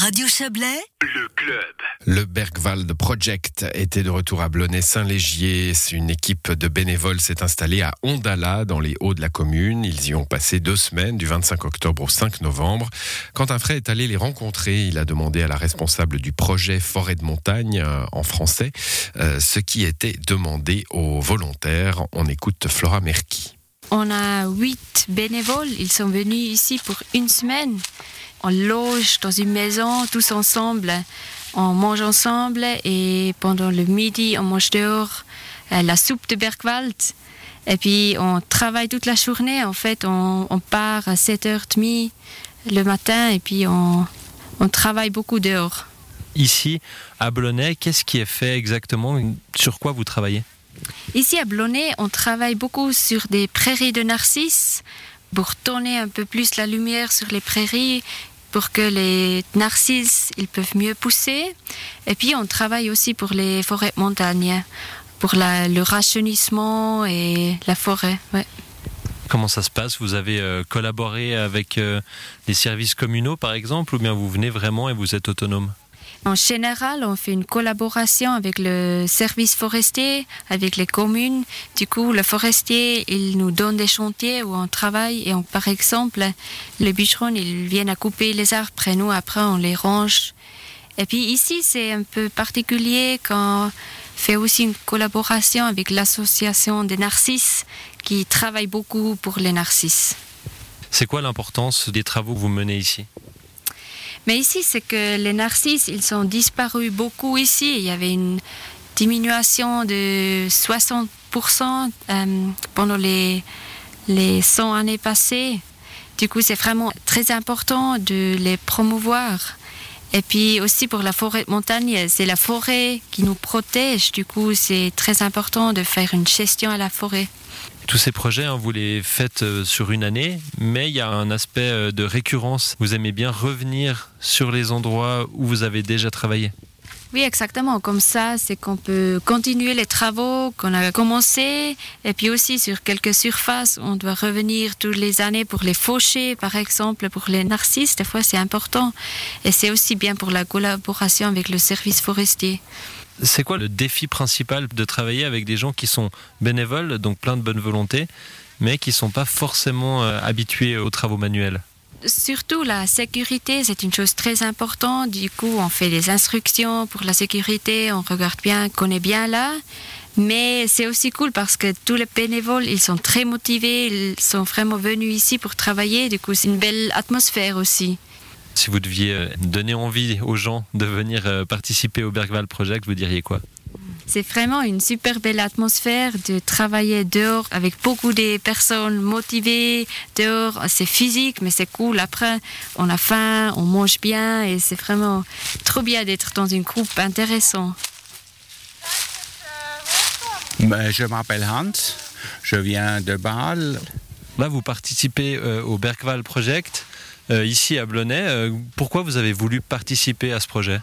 Radio Chablais, le club. Le Bergwald Project était de retour à Blonay-Saint-Légier. Une équipe de bénévoles s'est installée à Ondala, dans les hauts de la commune. Ils y ont passé deux semaines, du 25 octobre au 5 novembre. Quand un frère est allé les rencontrer, il a demandé à la responsable du projet Forêt de montagne, euh, en français, euh, ce qui était demandé aux volontaires. On écoute Flora Merki. On a huit bénévoles. Ils sont venus ici pour une semaine on loge dans une maison tous ensemble, on mange ensemble et pendant le midi on mange dehors la soupe de Bergwald. Et puis on travaille toute la journée. En fait, on, part à 7h30 le matin et puis on, on travaille beaucoup dehors. Ici, à Blonay, qu'est-ce qui est fait exactement Sur quoi vous travaillez? Ici à Blonay, on travaille beaucoup sur des prairies de narcisses pour tourner un peu plus la lumière sur les prairies pour que les narcisses ils peuvent mieux pousser. Et puis on travaille aussi pour les forêts montagnes, pour le rajeunissement et la forêt. Comment ça se passe? Vous avez euh, collaboré avec euh, les services communaux par exemple ou bien vous venez vraiment et vous êtes autonome? En général, on fait une collaboration avec le service forestier, avec les communes. Du coup, le forestier, il nous donne des chantiers où on travaille et par exemple, les bûcherons, ils viennent à couper les arbres et nous, après, on les range. Et puis ici, c'est un peu particulier quand on fait aussi une collaboration avec l'association des narcisses qui travaille beaucoup pour les narcisses. C'est quoi l'importance des travaux que vous menez ici? Mais ici, c'est que les narcisses, ils sont disparus beaucoup ici. Il y avait une diminution de 60% euh, pendant les, les 100 années passées. Du coup, c'est vraiment très important de les promouvoir. Et puis aussi pour la forêt de montagne, c'est la forêt qui nous protège. Du coup, c'est très important de faire une gestion à la forêt. Tous ces projets, hein, vous les faites euh, sur une année, mais il y a un aspect euh, de récurrence. Vous aimez bien revenir sur les endroits où vous avez déjà travaillé? Oui, exactement. Comme ça, c'est qu'on peut continuer les travaux qu'on a commencé. Et puis aussi sur quelques surfaces, on doit revenir toutes les années pour les faucher, par exemple, pour les narcisses. Des fois, c'est important. Et c'est aussi bien pour la collaboration avec le service forestier. C'est quoi le défi principal de travailler avec des gens qui sont bénévoles, donc plein de bonne volonté, mais qui ne sont pas forcément euh, habitués aux travaux manuels? Surtout la sécurité, c'est une chose très importante. Du coup, on fait des instructions pour la sécurité, on regarde bien, connaît bien là. Mais c'est aussi cool parce que tous les bénévoles, ils sont très motivés, ils sont vraiment venus ici pour travailler. Du coup, c'est une belle atmosphère aussi. Si vous deviez euh, donner envie aux gens de venir euh, participer au Bergval Project, vous diriez quoi? C'est vraiment une super belle atmosphère de travailler dehors avec beaucoup de personnes motivées. Dehors, c'est physique, mais c'est cool. Après, on a faim, on mange bien et c'est vraiment trop bien d'être dans une groupe intéressant. Ben, je m'appelle Hans, je viens de Bâle. Là, vous participez euh, au Bergval Project. Euh, ici à Blonay. Euh, pourquoi vous avez voulu participer à ce projet?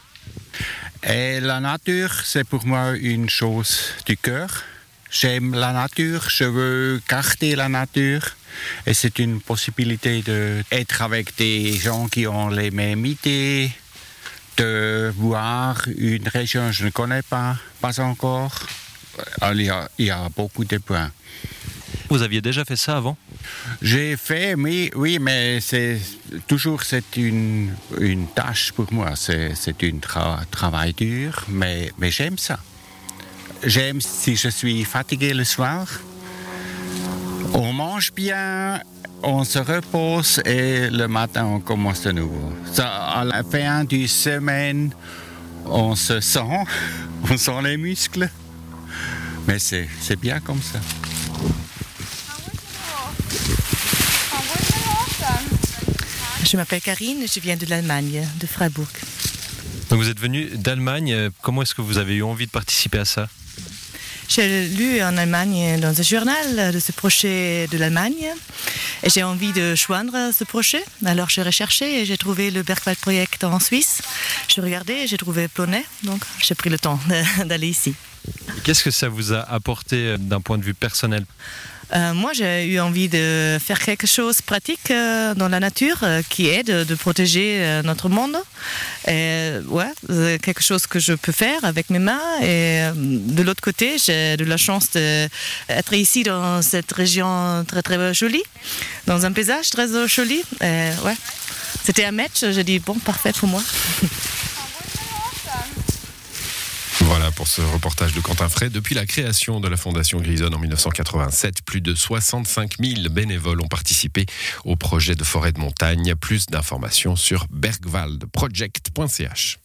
Et La nature, c'est pour moi une chose du cœur. J'aime la nature, je veux garder la nature. Et c'est une possibilité d'être avec des gens qui ont les mêmes idées, de voir une région que je ne connais pas, pas encore. Il y a, il y a beaucoup de points. Vous aviez déjà fait ça avant? J'ai fait, oui, oui mais c'est toujours c'est une, une tâche pour moi. C'est un travail dur, mais, mais j'aime ça. J'aime si je suis fatigué le soir. On mange bien, on se repose et le matin on commence de nouveau. À la fin du semaine, on se sent, on sent les muscles. Mais c'est bien comme ça. Je m'appelle Karine, je viens de l'Allemagne, de Freiburg. Donc vous êtes venu d'Allemagne. Comment est-ce que vous avez eu envie de participer à ça? J'ai lu en Allemagne dans un journal de ce projet de l'Allemagne et j'ai envie de joindre ce projet. Alors j'ai recherché et j'ai trouvé le Bergwald Project en Suisse. J'ai regardé et j'ai trouvé Plonnet, donc j'ai pris le temps d'aller ici. Qu'est-ce que ça vous a apporté euh, d'un point de vue personnel? Euh, moi, j'ai eu envie de faire quelque chose de pratique euh, dans la nature euh, qui aide de, protéger notre monde. Et, ouais, quelque chose que je peux faire avec mes mains. Et de l'autre côté, j'ai de la chance d'être ici dans cette région très très jolie, dans un paysage très joli. Ouais. C'était un match, j'ai dit bon, parfait pour moi. pour ce reportage de Quentin Frey. Depuis la création de la Fondation Grisonne en 1987, plus de 65 000 bénévoles ont participé au projet de forêt de montagne. Plus d'informations sur bergwaldproject.ch.